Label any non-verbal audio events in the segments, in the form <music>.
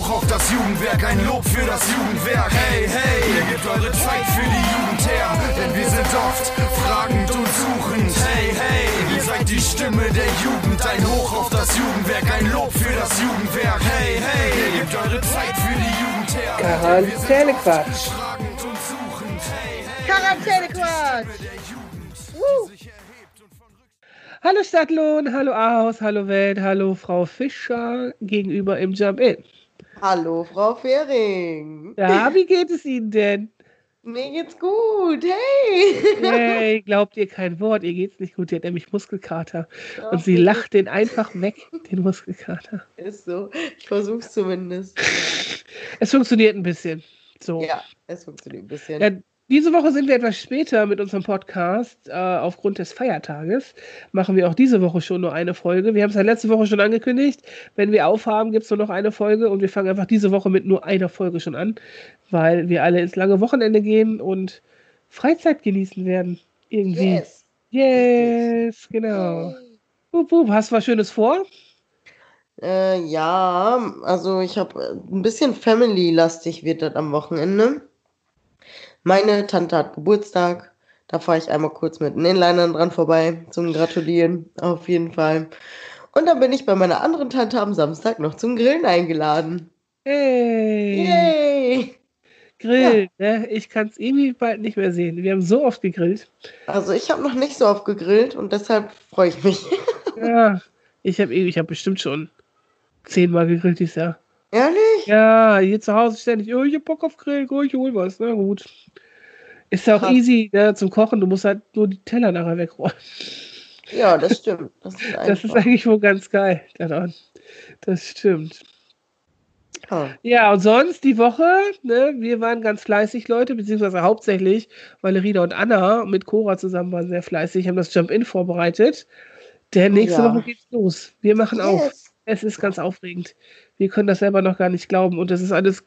hoch auf das Jugendwerk, ein Lob für das Jugendwerk. Hey, hey, ihr gebt eure Zeit für die Jugend her, denn wir sind oft fragend und suchend. Hey, hey, ihr seid die Stimme der Jugend, ein Hoch auf das Jugendwerk, ein Lob für das Jugendwerk. Hey, hey, ihr gebt eure Zeit für die Jugend her. Quarantänequatsch. Fragend und suchend. Hey, hey, Quarantänequatsch. Hallo Stadtlohn, hallo Ahaus, hallo Welt, hallo Frau Fischer gegenüber im Jump-In. Hallo, Frau Fehring. Ja, wie geht es Ihnen denn? Mir geht's gut. Hey. Hey, glaubt ihr kein Wort, ihr geht's nicht gut, ihr hat nämlich Muskelkater. Doch, Und sie lacht den einfach weg, den Muskelkater. Ist so. Ich versuch's zumindest. Es funktioniert ein bisschen. So. Ja, es funktioniert ein bisschen. Ja, diese Woche sind wir etwas später mit unserem Podcast. Äh, aufgrund des Feiertages machen wir auch diese Woche schon nur eine Folge. Wir haben es ja letzte Woche schon angekündigt. Wenn wir aufhaben, gibt es nur noch eine Folge und wir fangen einfach diese Woche mit nur einer Folge schon an, weil wir alle ins lange Wochenende gehen und Freizeit genießen werden. Irgendwie. Yes. Yes, genau. Bup, bup. Hast du was Schönes vor? Äh, ja, also ich habe ein bisschen Family-lastig wird das am Wochenende. Meine Tante hat Geburtstag. Da fahre ich einmal kurz mit den Inlinern dran vorbei zum Gratulieren. Auf jeden Fall. Und dann bin ich bei meiner anderen Tante am Samstag noch zum Grillen eingeladen. Hey, Yay! Grill. Ne? Ich kann es irgendwie bald nicht mehr sehen. Wir haben so oft gegrillt. Also ich habe noch nicht so oft gegrillt und deshalb freue ich mich. <laughs> Ja, ich habe ich hab bestimmt schon zehnmal gegrillt dieses Jahr. Ehrlich? Ja, hier zu Hause ständig, oh, ich hab Bock auf Grill, oh, ich hol was. Na gut. Ist ja auch Krass. easy ne, zum Kochen, du musst halt nur die Teller nachher wegräumen. Ja, das stimmt. Das ist Das ist eigentlich wohl ganz geil daran. Das stimmt. Ja. Ja, und sonst die Woche, ne, wir waren ganz fleißig, Leute, beziehungsweise hauptsächlich Valerina und Anna mit Cora zusammen waren sehr fleißig, haben das Jump-In vorbereitet. Denn nächste Ja. Woche geht's los. Wir machen auf. Yes. Es ist ganz aufregend. Wir können das selber noch gar nicht glauben. Und das ist alles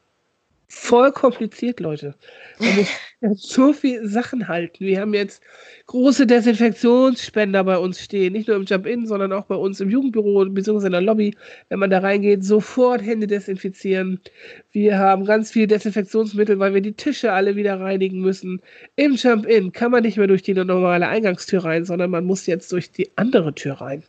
voll kompliziert, Leute. <laughs> Man muss so viele Sachen halten. Wir haben jetzt große Desinfektionsspender bei uns stehen. Nicht nur im Jump-In, sondern auch bei uns im Jugendbüro bzw. in der Lobby. Wenn man da reingeht, sofort Hände desinfizieren. Wir haben ganz viel Desinfektionsmittel, weil wir die Tische alle wieder reinigen müssen. Im Jump-In kann man nicht mehr durch die normale Eingangstür rein, sondern man muss jetzt durch die andere Tür rein.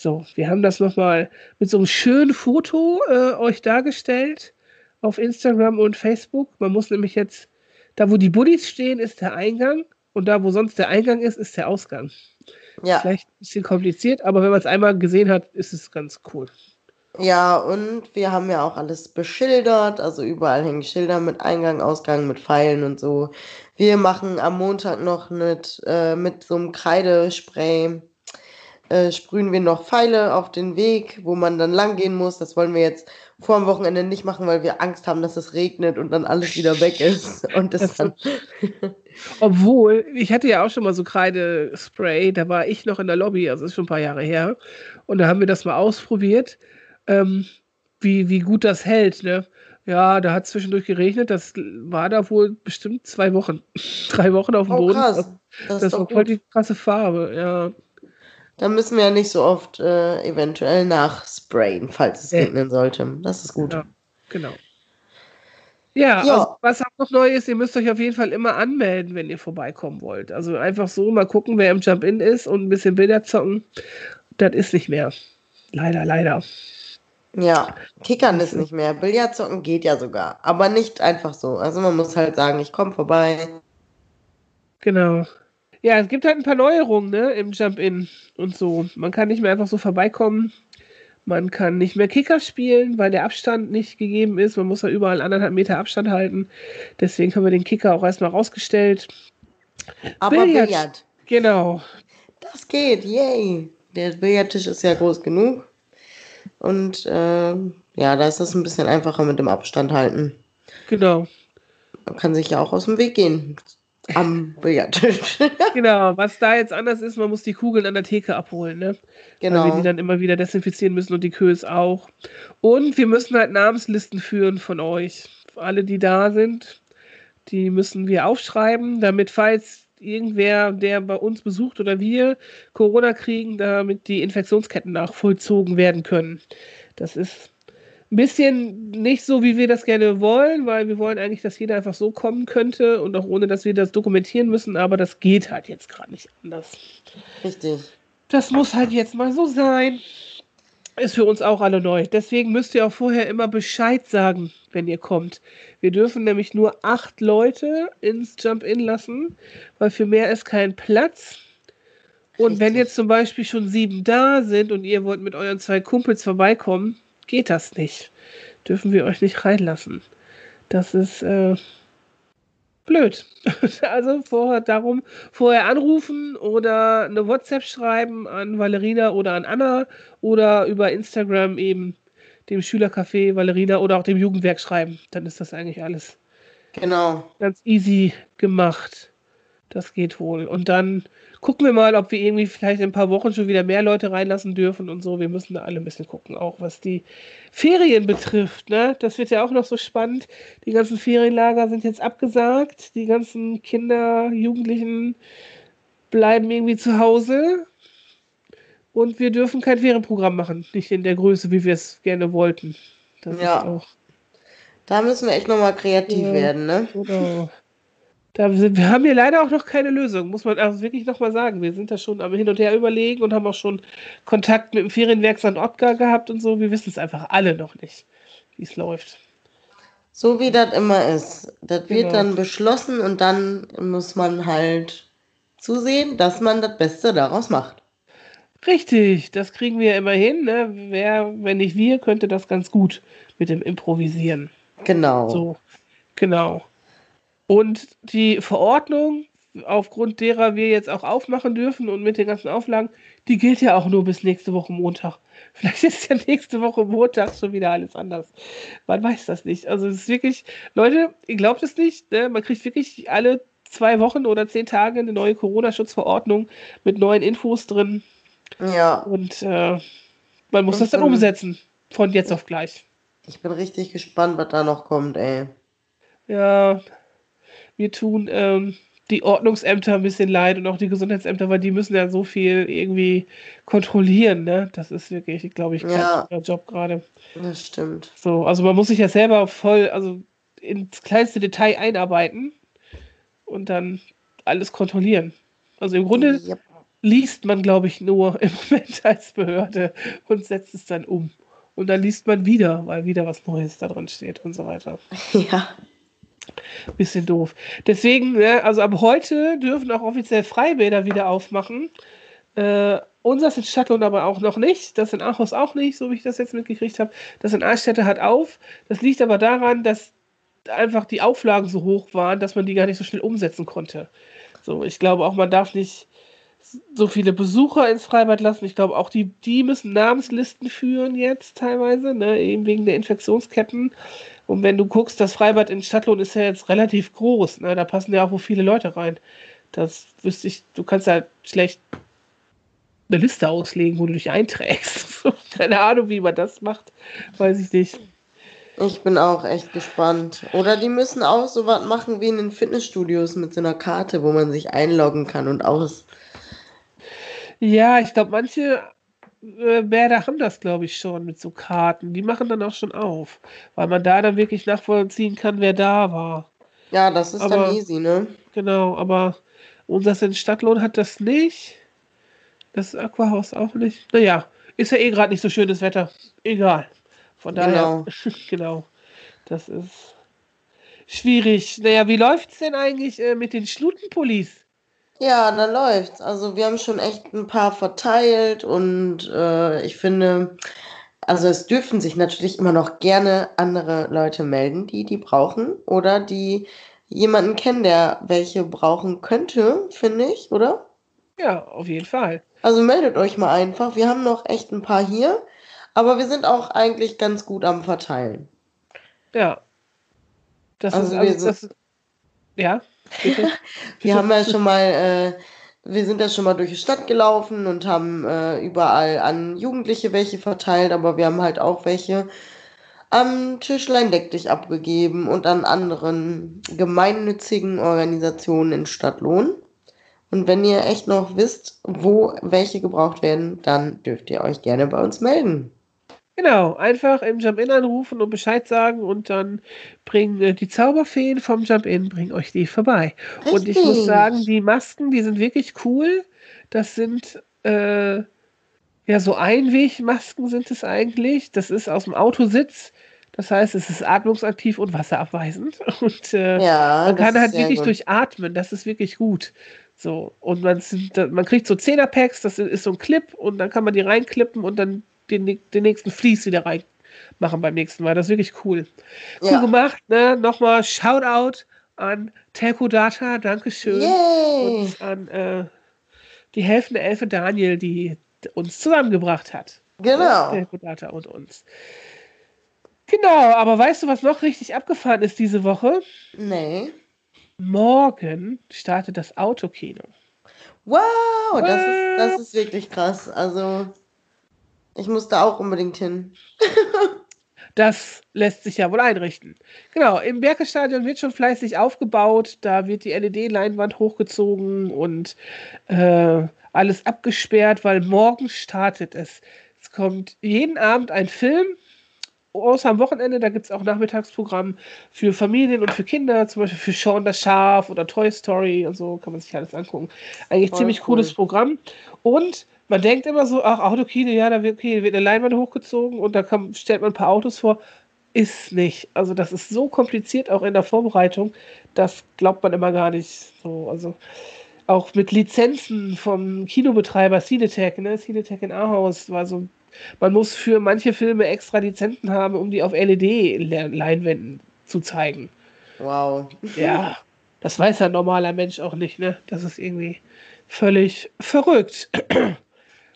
So, wir haben das nochmal mit so einem schönen Foto äh, euch dargestellt auf Instagram und Facebook. Man muss nämlich jetzt, da wo die Buddies stehen, ist der Eingang und da wo sonst der Eingang ist, ist der Ausgang. Ja. Vielleicht ein bisschen kompliziert, aber wenn man es einmal gesehen hat, ist es ganz cool. ja, und wir haben ja auch alles beschildert. Also überall hängen Schilder mit Eingang, Ausgang, mit Pfeilen und so. Wir machen am Montag noch mit, äh, mit so einem Kreidespray. Äh, sprühen wir noch Pfeile auf den Weg, wo man dann lang gehen muss. Das wollen wir jetzt vor dem Wochenende nicht machen, weil wir Angst haben, dass es regnet und dann alles wieder weg ist. <laughs> Und das dann. <laughs> Obwohl, ich hatte ja auch schon mal so Kreidespray, da war ich noch in der Lobby, also ist schon ein paar Jahre her. Und da haben wir das mal ausprobiert, ähm, wie, wie gut das hält. Ne? Ja, da hat es zwischendurch geregnet, das war da wohl bestimmt zwei Wochen, <laughs> drei Wochen auf dem Oh, Boden. krass. Das, Das das ist war voll die krasse Farbe, ja. Da müssen wir ja nicht so oft äh, eventuell nachsprayen, falls es regnen sollte. Das ist gut. Ja. Genau. Ja, Ja. Also, was auch noch neu ist, ihr müsst euch auf jeden Fall immer anmelden, wenn ihr vorbeikommen wollt. Also einfach so mal gucken, wer im Jump-In ist und ein bisschen Bilder zocken. Das ist nicht mehr. Leider, leider. Ja, Kickern ist nicht mehr. Billard zocken geht ja sogar. Aber nicht einfach so. Also man muss halt sagen, ich komme vorbei. Genau. Ja, es gibt halt ein paar Neuerungen ne, im Jump-In und so. Man kann nicht mehr einfach so vorbeikommen. Man kann nicht mehr Kicker spielen, weil der Abstand nicht gegeben ist. Man muss ja überall anderthalb Meter Abstand halten. Deswegen haben wir den Kicker auch erstmal rausgestellt. Aber Billard. Billard, Genau. das geht. Yay. Der Billardtisch ist ja groß genug. Und äh, ja, da ist es ein bisschen einfacher mit dem Abstand halten. Genau. Man kann sich ja auch aus dem Weg gehen. Am Billardtisch. <laughs> Genau, was da jetzt anders ist, man muss die Kugeln an der Theke abholen, ne? Weil wir genau. die dann immer wieder desinfizieren müssen und die Kös auch. Und wir müssen halt Namenslisten führen von euch. Alle, die da sind, die müssen wir aufschreiben, damit falls irgendwer, der bei uns besucht oder wir Corona kriegen, damit die Infektionsketten nachvollzogen werden können. Das ist ein bisschen nicht so, wie wir das gerne wollen, weil wir wollen eigentlich, dass jeder einfach so kommen könnte und auch ohne, dass wir das dokumentieren müssen, aber das geht halt jetzt gerade nicht anders. Richtig. Das muss halt jetzt mal so sein. Ist für uns auch alle neu. Deswegen müsst ihr auch vorher immer Bescheid sagen, wenn ihr kommt. Wir dürfen nämlich nur acht Leute ins Jump-In lassen, weil für mehr ist kein Platz. Und wenn jetzt zum Beispiel schon sieben da sind und ihr wollt mit euren zwei Kumpels vorbeikommen, geht das nicht. Dürfen wir euch nicht reinlassen. Das ist äh, blöd. <laughs> Also vorher darum, vorher anrufen oder eine WhatsApp schreiben an Valerina oder an Anna oder über Instagram eben dem Schülercafé Valerina oder auch dem Jugendwerk schreiben. Dann ist das eigentlich alles Genau. ganz easy gemacht. Das geht wohl. Und dann gucken wir mal, ob wir irgendwie vielleicht in ein paar Wochen schon wieder mehr Leute reinlassen dürfen und so. Wir müssen da alle ein bisschen gucken, auch was die Ferien betrifft. Ne? Das wird ja auch noch so spannend. Die ganzen Ferienlager sind jetzt abgesagt. Die ganzen Kinder, Jugendlichen bleiben irgendwie zu Hause. Und wir dürfen kein Ferienprogramm machen. Nicht in der Größe, wie wir es gerne wollten. Das Ja. ist auch Da müssen wir echt nochmal kreativ Ja. werden, ne? Genau. Da wir haben hier leider auch noch keine Lösung, muss man also wirklich nochmal sagen. Wir sind da schon am Hin und Her überlegen und haben auch schon Kontakt mit dem Ferienwerk St. Ottgar gehabt und so. Wir wissen es einfach alle noch nicht, wie es läuft. So wie das immer ist. Das wird Genau. dann beschlossen und dann muss man halt zusehen, dass man das Beste daraus macht. Richtig, das kriegen wir immer hin. Ne? Wer, wenn nicht wir, könnte das ganz gut mit dem Improvisieren. Genau. So, genau. Und die Verordnung, aufgrund derer wir jetzt auch aufmachen dürfen und mit den ganzen Auflagen, die gilt ja auch nur bis nächste Woche Montag. <laughs> Vielleicht ist ja nächste Woche Montag schon wieder alles anders. Man weiß das nicht. Also es ist wirklich, Leute, ihr glaubt es nicht, ne? man kriegt wirklich alle zwei Wochen oder zehn Tage eine neue Corona-Schutzverordnung mit neuen Infos drin Ja, und äh, man muss Und das dann dann- umsetzen. Von jetzt auf gleich. ich bin richtig gespannt, was da noch kommt, ey. Ja, mir tun ähm, die Ordnungsämter ein bisschen leid und auch die Gesundheitsämter, weil die müssen ja so viel irgendwie kontrollieren, ne? Das ist wirklich, glaube ich, kein Ja. Job gerade. Das stimmt. So, also man muss sich ja selber voll, also ins kleinste Detail einarbeiten und dann alles kontrollieren. Also im Grunde Yep. liest man, glaube ich, nur <laughs> im Moment als Behörde und setzt es dann um. Und dann liest man wieder, weil wieder was Neues da drin steht und so weiter. <laughs> Ja. Bisschen doof. Deswegen, ne, also ab heute dürfen auch offiziell Freibäder wieder aufmachen. Äh, unseres in Stadtlohn aber auch noch nicht. Das in Aachhaus auch nicht, so wie ich das jetzt mitgekriegt habe. Das in Altstädte hat auf. Das liegt aber daran, dass einfach die Auflagen so hoch waren, dass man die gar nicht so schnell umsetzen konnte. So, ich glaube auch, man darf nicht so viele Besucher ins Freibad lassen. Ich glaube auch, die, die müssen Namenslisten führen jetzt teilweise, ne, eben wegen der Infektionsketten. Und wenn du guckst, das Freibad in Stadtlohn ist ja jetzt relativ groß, ne, da passen ja auch wohl viele Leute rein. Das wüsste ich, du kannst halt schlecht eine Liste auslegen, wo du dich einträgst. <laughs> Keine Ahnung, wie man das macht, weiß ich nicht. Ich bin auch echt gespannt. Oder die müssen auch so was machen wie in den Fitnessstudios mit so einer Karte, wo man sich einloggen kann und aus. Ja, ich glaube, manche äh, Bäder haben das, glaube ich, schon mit so Karten. Die machen dann auch schon auf, weil man da dann wirklich nachvollziehen kann, wer da war. Ja, das ist Aber- dann easy, ne? Genau, aber unseres in Stadtlohn hat das nicht. Das Aquahaus auch nicht. Naja, ist ja eh gerade nicht so schönes Wetter. Egal. Von daher, genau. <laughs> Das ist schwierig. Naja, wie läuft's denn eigentlich äh, mit den Schlutenpullis? Ja, da läuft's. Also wir haben schon echt ein paar verteilt und äh, ich finde, also es dürfen sich natürlich immer noch gerne andere Leute melden, die die brauchen oder die jemanden kennen, der welche brauchen könnte, finde ich, oder? Ja, auf jeden Fall. Also meldet euch mal einfach. Wir haben noch echt ein paar hier, aber wir sind auch eigentlich ganz gut am Verteilen. Ja. Das Also ist wir also, das, ja. <laughs> Wir haben ja schon mal, äh, wir sind ja schon mal durch die Stadt gelaufen und haben äh, überall an Jugendliche welche verteilt, aber wir haben halt auch welche am Tischlein Deck dich abgegeben und an anderen gemeinnützigen Organisationen in Stadtlohn. Und wenn ihr echt noch wisst, wo welche gebraucht werden, dann dürft ihr euch gerne bei uns melden. Genau, einfach im Jump-In anrufen und Bescheid sagen und dann bringen äh, die Zauberfeen vom Jump-In bringen euch die vorbei. Richtig. Und ich muss sagen, die Masken, die sind wirklich cool. Das sind äh, ja so Einwegmasken sind es eigentlich. Das ist aus dem Autositz. Das heißt, es ist atmungsaktiv und wasserabweisend. <laughs> Und äh, ja, man kann halt wirklich gut. durchatmen. Das ist wirklich gut. So, und man, man kriegt so Zehnerpacks, das ist so ein Clip und dann kann man die reinklippen und dann den, den nächsten Fließ wieder reinmachen beim nächsten Mal. Das ist wirklich cool. Cool ja. gemacht, ne? Nochmal Shoutout an Telco Data, Dankeschön. Yay. Und an äh, die helfende Elfe Daniel, die uns zusammengebracht hat. Genau. Telco Data und uns. Genau, aber weißt du, was noch richtig abgefahren ist diese Woche? Nee. Morgen startet das Autokino. Wow, das ist, das ist wirklich krass. Also, ich muss da auch unbedingt hin. <laughs> das lässt sich ja wohl einrichten. Genau, im Bergestadion wird schon fleißig aufgebaut. Da wird die LED-Leinwand hochgezogen und äh, alles abgesperrt, weil morgen startet es. Es kommt jeden Abend ein Film außer am Wochenende, da gibt es auch Nachmittagsprogramm für Familien und für Kinder, zum Beispiel für Sean das Schaf oder Toy Story und so, kann man sich alles angucken. Eigentlich Voll ziemlich cool. cooles Programm. Und man denkt immer so, ach, Autokino, ja, da wird, okay, wird eine Leinwand hochgezogen und da kann, stellt man ein paar Autos vor. Ist nicht. Also das ist so kompliziert auch in der Vorbereitung, das glaubt man immer gar nicht. So, also auch mit Lizenzen vom Kinobetreiber Cinetech, ne? Cinetech in Ahaus war so man muss für manche Filme extra Lizenzen haben, um die auf LED-Leinwänden zu zeigen. Wow. Ja, das weiß ein normaler Mensch auch nicht, ne? Das ist irgendwie völlig verrückt.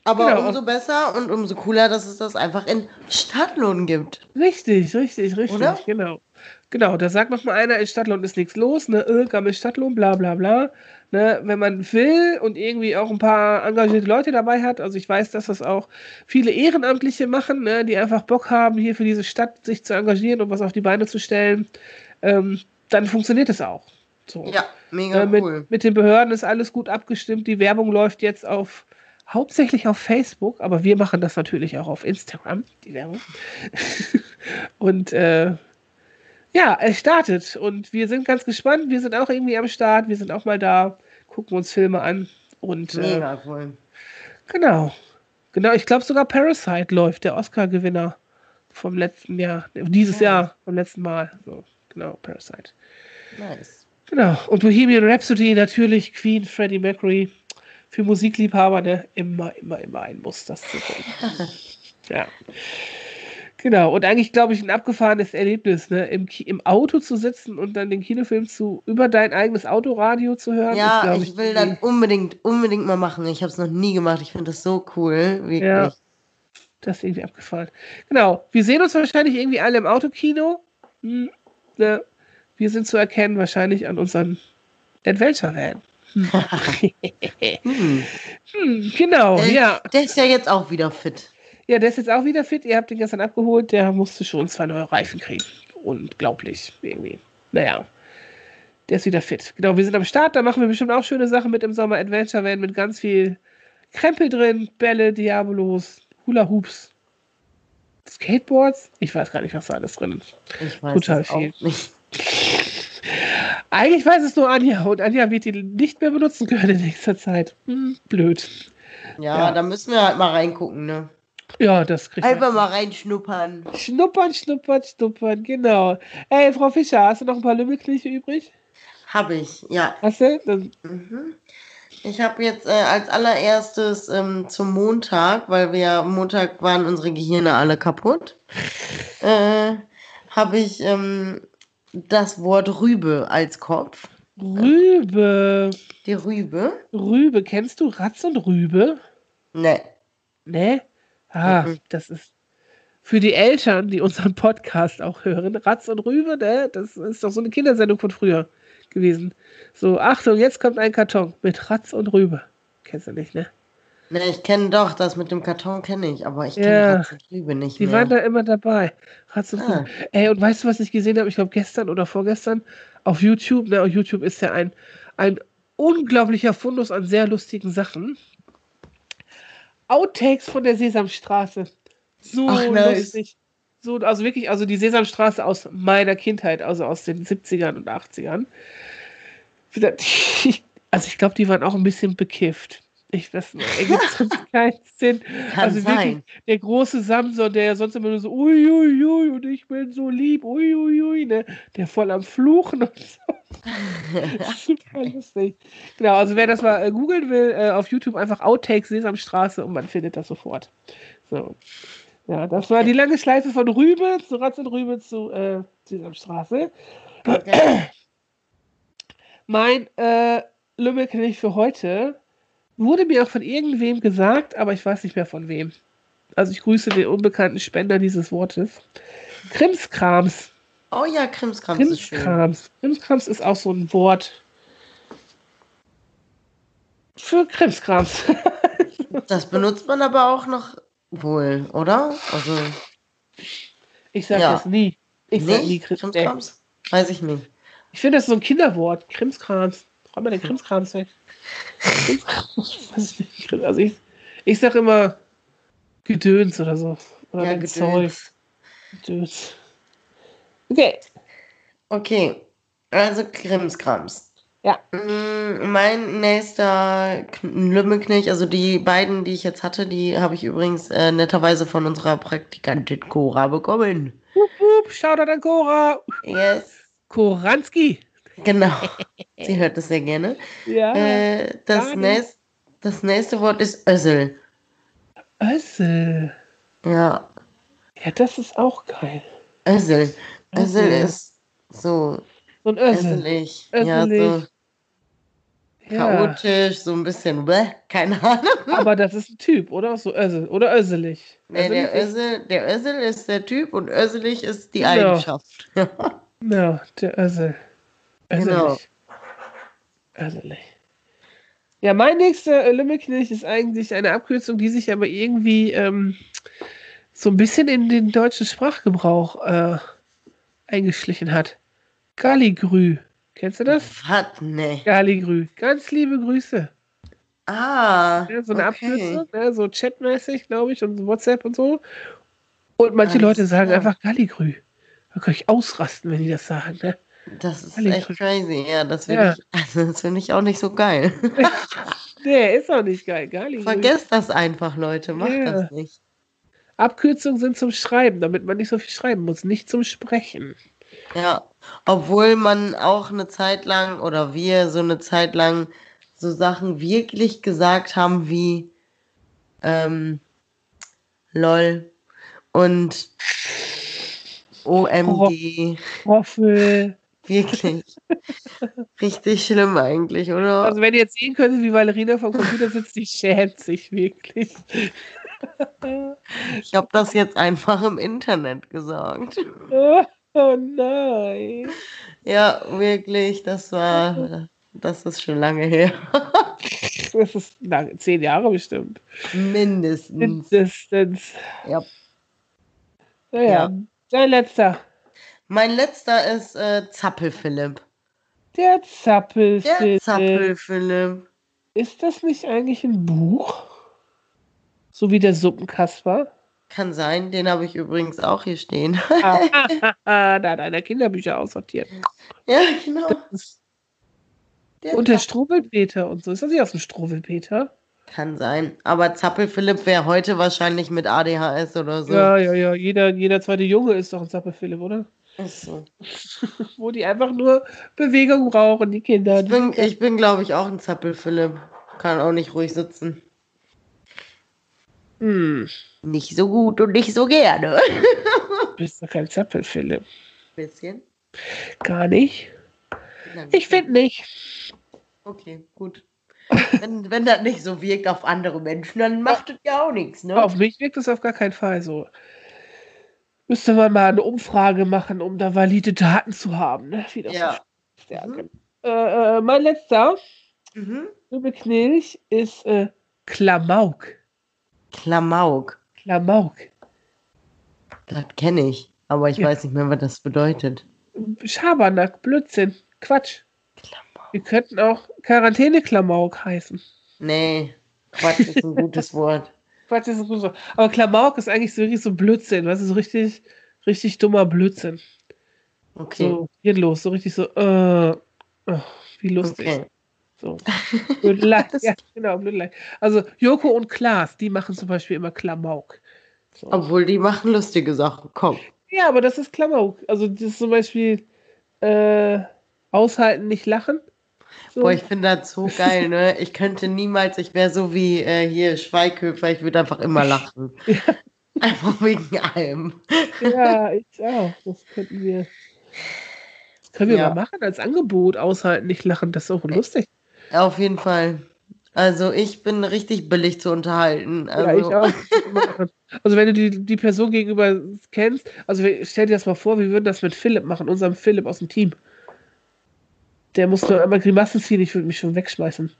Aber genau. umso besser und umso cooler, dass es das einfach in Stadtlohn gibt. Richtig, richtig, richtig, Oder? genau. Genau, da sagt noch mal einer, in Stadtlohn ist nichts los, ne, äh, Gammel Stadtlohn, bla bla bla. Ne, wenn man will und irgendwie auch ein paar engagierte Leute dabei hat, also ich weiß, dass das auch viele Ehrenamtliche machen, ne, die einfach Bock haben, hier für diese Stadt sich zu engagieren und was auf die Beine zu stellen, ähm, dann funktioniert es auch. So. Ja, mega äh, mit, cool. Mit den Behörden ist alles gut abgestimmt, die Werbung läuft jetzt auf hauptsächlich auf Facebook, aber wir machen das natürlich auch auf Instagram, die Werbung. <laughs> und äh, ja, es startet und wir sind ganz gespannt. Wir sind auch irgendwie am Start. Wir sind auch mal da, gucken uns Filme an und äh, mega cool. Genau, genau. Ich glaube sogar Parasite läuft, der Oscar-Gewinner vom letzten Jahr, dieses ja. Jahr, vom letzten Mal. So, genau, Parasite. Nice. Genau. Und Bohemian Rhapsody natürlich, Queen, Freddie Mercury. Für Musikliebhaber, ne? Immer, immer, immer ein Muss, das zu gucken. <laughs> ja. Genau, und eigentlich, glaube ich, ein abgefahrenes Erlebnis, ne? Im, Im Auto zu sitzen und dann den Kinofilm zu über dein eigenes Autoradio zu hören. Ja, ist, ich, ich will das unbedingt, unbedingt mal machen. Ich habe es noch nie gemacht. Ich finde das so cool, wirklich. Ja, das ist irgendwie abgefahren. Genau, wir sehen uns wahrscheinlich irgendwie alle im Autokino. Hm, ne? Wir sind zu erkennen wahrscheinlich an unseren Adventure-Van. <laughs> Hm. hm. genau, der, ja. Der ist ja jetzt auch wieder fit. Ja, der ist jetzt auch wieder fit. Ihr habt ihn gestern abgeholt. Der musste schon zwei neue Reifen kriegen. Unglaublich, irgendwie. Naja, der ist wieder fit. Genau, wir sind am Start. Da machen wir bestimmt auch schöne Sachen mit im Sommer. Adventure Van mit ganz viel Krempel drin, Bälle, Diabolos, Hula Hoops, Skateboards. Ich weiß gar nicht, was da alles drin ist. Ich weiß Total viel. Auch nicht. Eigentlich weiß es nur Anja und Anja wird die nicht mehr benutzen können in nächster Zeit. Hm, blöd. Ja, ja, da müssen wir halt mal reingucken, ne? Ja, das kriegt Einfach mal reinschnuppern. Schnuppern, schnuppern, schnuppern, genau. Ey, Frau Fischer, hast du noch ein paar Lümmelknilche übrig? Habe ich, ja. Hast du? Dann mhm. Ich habe jetzt äh, als allererstes ähm, zum Montag, weil wir ja Montag waren unsere Gehirne alle kaputt, äh, habe ich ähm, das Wort Rübe als Kopf. Rübe. Die Rübe. Rübe. Kennst du Ratz und Rübe? Nee. Nee? Ah, mhm. das ist für die Eltern, die unseren Podcast auch hören. Ratz und Rübe, ne? Das ist doch so eine Kindersendung von früher gewesen. So, Achtung, jetzt kommt ein Karton mit Ratz und Rübe. Kennst du nicht, ne? Ne, ich kenne doch, das mit dem Karton kenne ich, aber ich kenne ja, und Rübe nicht die mehr. Die waren da immer dabei. Ratz und ah. Rübe. Ey, und weißt du, was ich gesehen habe? Ich glaube gestern oder vorgestern auf YouTube. Ne, auf YouTube ist ja ein, ein unglaublicher Fundus an sehr lustigen Sachen. Outtakes von der Sesamstraße. So Ach, nice. lustig. So, also wirklich, also die Sesamstraße aus meiner Kindheit, also aus den 70ern und 80ern. <laughs> Also ich glaube, die waren auch ein bisschen bekifft. Ich weiß nicht, ergibt keinen <laughs> Sinn. Kann also sein. wirklich, der große Samson, der ja sonst immer nur so, uiuiui, ui, und ich bin so lieb, uiuiui, ui, ne? der voll am Fluchen und so. <laughs> Super lustig. Genau, also wer das mal äh, googeln will, äh, auf YouTube einfach Outtakes Sesamstraße und man findet das sofort. So. Ja, das war die lange Schleife von Rübe zu Ratz und Rübe zu äh, Sesamstraße. Okay. <clears throat> Mein äh, Lümmelknecht für heute wurde mir auch von irgendwem gesagt, aber ich weiß nicht mehr von wem. Also ich grüße den unbekannten Spender dieses Wortes. Krimskrams. Oh ja, Krimskrams ist schön. Krimskrams. Krimskrams ist auch so ein Wort für Krimskrams. <laughs> Das benutzt man aber auch noch wohl, oder? Also, Ich sage Ja. das nie. Ich sage nie nicht? Krim nee. Krimskrams? Weiß ich nicht. Ich finde, das ist so ein Kinderwort. Krimskrams. Räum mal den Krimskrams weg. <laughs> Also ich, ich sage immer Gedöns oder so. Oder Ja, Gedöns. Zeug. Gedöns. Okay. Okay, also Krimskrams. Ja. Mm, Mein nächster Lümmelknecht, also die beiden, die ich jetzt hatte, die habe ich übrigens äh, netterweise von unserer Praktikantin Cora bekommen. Wup, wup. Shoutout an Cora. Yes. Koranski. Genau. <laughs> Sie hört es sehr gerne. Ja. Äh, das, nächst, das nächste Wort ist Össel. Össel. Ja, Ja, das ist auch geil. Össel. Össel Össel. ist so So ein Össel. össelig. Ja, so Össelig. Ja. chaotisch, so ein bisschen, bäh, keine Ahnung. Aber das ist ein Typ, oder? So Össel. Oder Össelig. Nee, der, Össelig Össel, der Össel ist der Typ und össelig ist die Ja. Eigenschaft. Ja, <laughs> der Össel. Genau. Össelig. Ja, mein nächster äh, Lümmelknecht ist eigentlich eine Abkürzung, die sich aber irgendwie ähm, so ein bisschen in den deutschen Sprachgebrauch äh, eingeschlichen hat. Galligrü. Kennst du das? Was? Nee. Galligrü. Ganz liebe Grüße. Ah, Ja, so eine okay. Abkürzung, ne, so chatmäßig, glaube ich, und WhatsApp und so. Und manche Alles Leute sagen klar. einfach Galligrü. Da kann ich ausrasten, wenn die das sagen. Ne? Das ist Galli- echt crazy. Ja, das Ja. finde ich, also <laughs> das finde ich auch nicht so geil. <laughs> Nee, ist auch nicht geil. Galligrü. Vergesst das einfach, Leute. Macht Ja. das nicht. Abkürzungen sind zum Schreiben, damit man nicht so viel schreiben muss, nicht zum Sprechen. Ja, obwohl man auch eine Zeit lang oder wir so eine Zeit lang so Sachen wirklich gesagt haben wie ähm, LOL und OMG. Roffel. Wirklich. Richtig schlimm eigentlich, oder? Also wenn ihr jetzt sehen könntet, wie Valerina vom Computer sitzt, die schämt sich wirklich. Ich habe das jetzt einfach im Internet gesagt. Oh, oh nein. Ja, wirklich, das war, das ist schon lange her. Das ist lange, zehn Jahre bestimmt. Mindestens. Mindestens. Ja. Naja, Ja. dein letzter. Mein letzter ist äh, Zappel-Philipp. Der Zappel. Der Zappel-Philipp. Ist das nicht eigentlich ein Buch? So wie der Suppenkasper? Kann sein, den habe ich übrigens auch hier stehen. Ah, da hat einer Kinderbücher aussortiert. ja, genau. Und der Struwwelpeter und so. Ist das nicht aus dem Struwwelpeter? Kann sein. Aber Zappel-Philipp wäre heute wahrscheinlich mit ADHS oder so. Ja, ja, ja. Jeder, jeder zweite Junge ist doch ein Zappel-Philipp, oder? So. <laughs> Wo die einfach nur Bewegung brauchen, die Kinder. Ich bin, ich bin glaube ich, auch ein Zappel-Philipp. Kann auch nicht ruhig sitzen. Hm, Nicht so gut und nicht so gerne. <laughs> bist doch kein Zappel-Philipp. Bisschen. Gar nicht. Nein. Ich finde nicht. Okay, gut. Wenn, <laughs> wenn das nicht so wirkt auf andere Menschen, dann macht das ja auch nichts, ne? Auf mich wirkt das auf gar keinen Fall so. Müsste man mal eine Umfrage machen, um da valide Daten zu haben, ne? Wie das Ja. Mhm. genau. äh, äh, mein letzter Mhm. Knilch ist äh, Klamauk. Klamauk. Klamauk. Das kenne ich. Aber ich Ja. weiß nicht mehr, was das bedeutet. Schabernack, Blödsinn, Quatsch. Klamauk. Wir könnten auch Quarantäne-Klamauk heißen. Nee, Quatsch ist ein gutes Wort. Quatsch ist so. Aber Klamauk ist eigentlich so wirklich so Blödsinn, weißt du, so richtig, richtig dummer Blödsinn. Okay. So, geht los, so richtig so, äh, oh, wie lustig. okay. So. Blödelei. <laughs> ja, genau, Blödelei. Also Joko und Klaas, die machen zum Beispiel immer Klamauk. So. Obwohl die machen lustige Sachen. Komm. Ja, aber das ist Klamauk. Also das ist zum Beispiel äh, aushalten, nicht lachen. So. Boah, ich finde das so geil, ne? Ich könnte niemals, ich wäre so wie äh, hier Schweighöfer, ich würde einfach immer lachen. <laughs> Einfach wegen allem. ja, ich auch. Das könnten wir. Das können wir Ja. mal machen als Angebot, aushalten, nicht lachen. Das ist auch lustig. Auf jeden Fall. Also ich bin richtig billig zu unterhalten. Ja, Also, ich auch. Also wenn du die, die Person gegenüber kennst, also stell dir das mal vor, wir würden das mit Philipp machen, unserem Philipp aus dem Team. Der muss nur einmal Grimassen ziehen, ich würde mich schon wegschmeißen.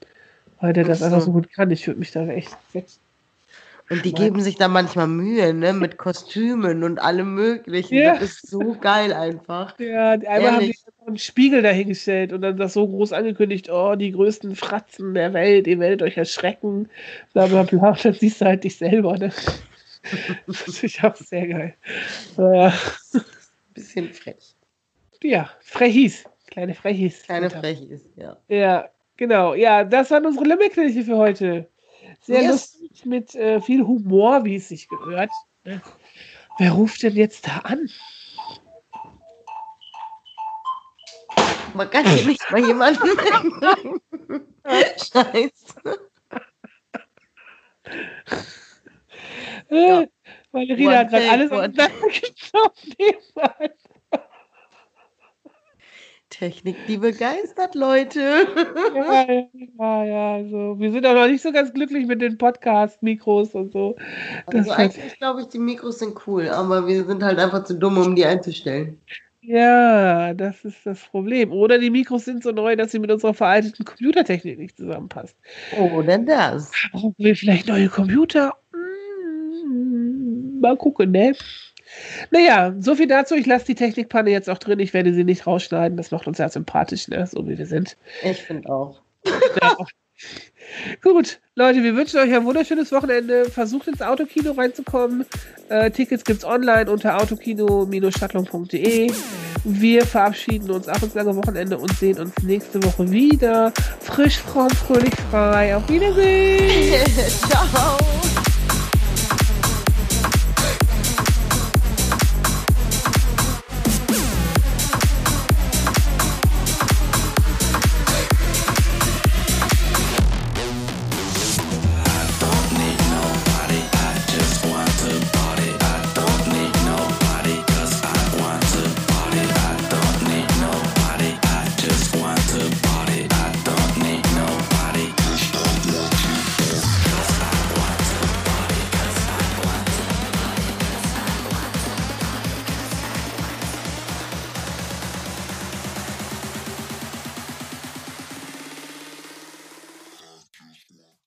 Weil der das so. einfach so gut kann. Ich würde mich da echt weg. Und die geben sich da manchmal Mühe, ne? Mit Kostümen und allem möglichen. Ja. Das ist so geil einfach. Ja, einmal haben die einen Spiegel dahingestellt und dann das so groß angekündigt, oh, die größten Fratzen der Welt, ihr werdet euch erschrecken, bla bla bla. Und dann siehst du halt dich selber, ne? <laughs> Das ist natürlich auch sehr geil. Naja. Bisschen frech. Ja, Frechis. Kleine Frechis. Kleine Frechis, ja. Ja, genau. Ja, das waren unsere Limmerkirche für heute. Sehr Yes. lustig mit äh, viel Humor, wie es sich gehört. ne? Wer ruft denn jetzt da an? Man kann hier nicht mal jemanden. <laughs> Scheiße. Äh, Ja. Meine Rita One hat gerade alles one auseinandergenommen. <laughs> nebenbei. Technik, die begeistert Leute. Ja, ja, ja, also wir sind auch noch nicht so ganz glücklich mit den Podcast-Mikros und so. Das Also eigentlich glaube ich, die Mikros sind cool, aber wir sind halt einfach zu dumm, um die einzustellen. Ja, das ist das Problem. Oder die Mikros sind so neu, dass sie mit unserer veralteten Computertechnik nicht zusammenpasst. Oh, denn das. Brauchen wir vielleicht neue Computer? Mal gucken, ne? Naja, so viel dazu. Ich lasse die Technikpanne jetzt auch drin. Ich werde sie nicht rausschneiden. Das macht uns ja sympathisch, ne? So wie wir sind. Ich finde auch. Ja. Gut, Leute, wir wünschen euch ein wunderschönes Wochenende. Versucht ins Autokino reinzukommen. Äh, Tickets gibt's online unter autokino-stadtlung.de. Wir verabschieden uns auch ins lange Wochenende und sehen uns nächste Woche wieder. Frisch, fromm, fröhlich, frei. Auf Wiedersehen! <laughs>